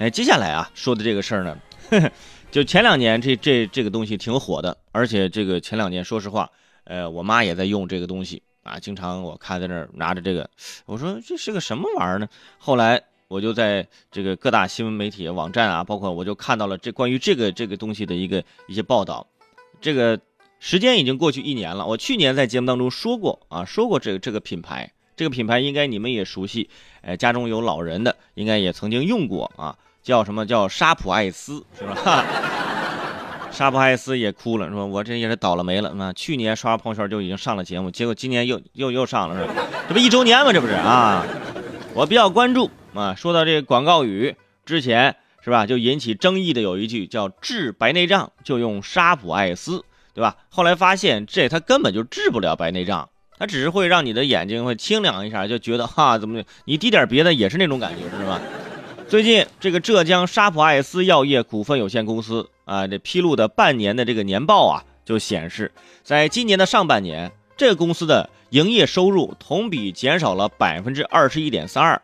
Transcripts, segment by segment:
哎，接下来啊说的这个事儿呢，就前两年这这这个东西挺火的，而且这个前两年说实话，呃，我妈也在用这个东西啊，经常我看在那儿拿着这个，我说这是个什么玩意儿呢？后来我就在这个各大新闻媒体网站啊，包括我就看到了这关于这个这个东西的一个一些报道，这个时间已经过去一年了，我去年在节目当中说过啊，说过这个这个品牌。这个品牌应该你们也熟悉，哎，家中有老人的应该也曾经用过啊，叫什么叫沙普艾斯是吧？沙普艾斯也哭了，说我这也是倒了霉了啊！去年刷朋友圈就已经上了节目，结果今年又又又上了是吧？这不一周年吗？这不是啊？我比较关注啊，说到这个广告语之前是吧，就引起争议的有一句叫治白内障就用沙普艾斯，对吧？后来发现这它根本就治不了白内障。它只是会让你的眼睛会清凉一下，就觉得哈怎么你滴点别的也是那种感觉，是吧？最近这个浙江沙普爱思药业股份有限公司啊，这披露的半年的这个年报啊，就显示，在今年的上半年，这个公司的营业收入同比减少了百分之二十一点三二。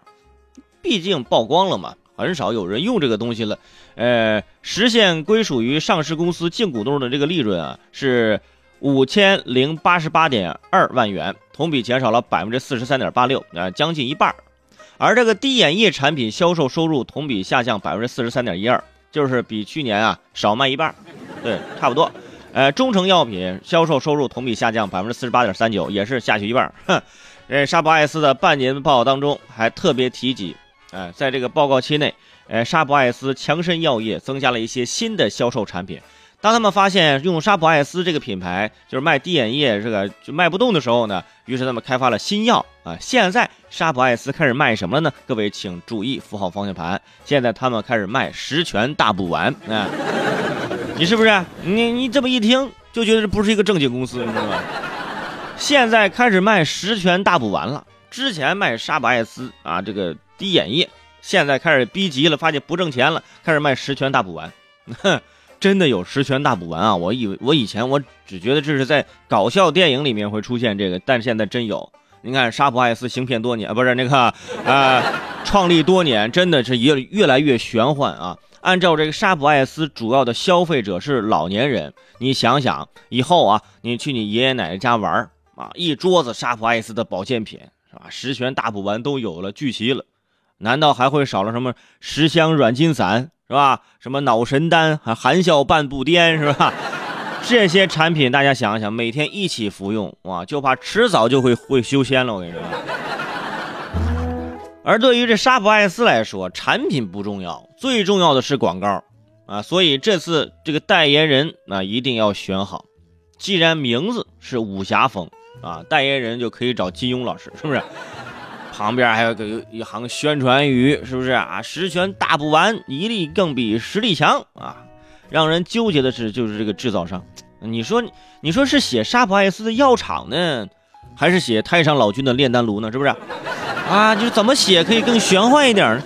毕竟曝光了嘛，很少有人用这个东西了。呃，实现归属于上市公司净股东的这个利润啊，是。五千零八十八点二万元，同比减少了百分之四十三点八六，啊，将近一半。而这个滴眼液产品销售收入同比下降百分之四十三点一二，就是比去年啊少卖一半，对，差不多。呃，中成药品销售收入同比下降百分之四十八点三九，也是下去一半。哼，呃，沙普爱思的半年报当中还特别提及，哎，在这个报告期内，呃，沙普爱思强生药业增加了一些新的销售产品。当他们发现用沙普爱思这个品牌就是卖滴眼液这个就卖不动的时候呢，于是他们开发了新药啊。现在沙普爱思开始卖什么了呢？各位请注意符号方向盘。现在他们开始卖十全大补丸啊！你是不是？你你这么一听就觉得这不是一个正经公司，你知道吗？现在开始卖十全大补丸了。之前卖沙普爱思啊这个滴眼液，现在开始逼急了，发现不挣钱了，开始卖十全大补丸。哼。真的有十全大补丸啊！我以为我以前我只觉得这是在搞笑电影里面会出现这个，但现在真有。你看沙普爱思行骗多年啊，不是那个 啊，创立多年，真的是越越来越玄幻啊。按照这个沙普爱思主要的消费者是老年人，你想想以后啊，你去你爷爷奶奶家玩啊，一桌子沙普爱思的保健品是吧？十全大补丸都有了，聚齐了，难道还会少了什么十香软筋散？是吧？什么脑神丹、还含笑半步癫，是吧？这些产品大家想想，每天一起服用，哇，就怕迟早就会会修仙了。我跟你说。而对于这沙普爱思来说，产品不重要，最重要的是广告啊。所以这次这个代言人啊，一定要选好。既然名字是武侠风啊，代言人就可以找金庸老师，是不是？旁边还有个一行宣传语，是不是啊？十全大补丸，一粒更比十粒强啊！让人纠结的是，就是这个制造商，你说，你说是写沙普爱思的药厂呢，还是写太上老君的炼丹炉呢？是不是？啊，就是怎么写可以更玄幻一点呢？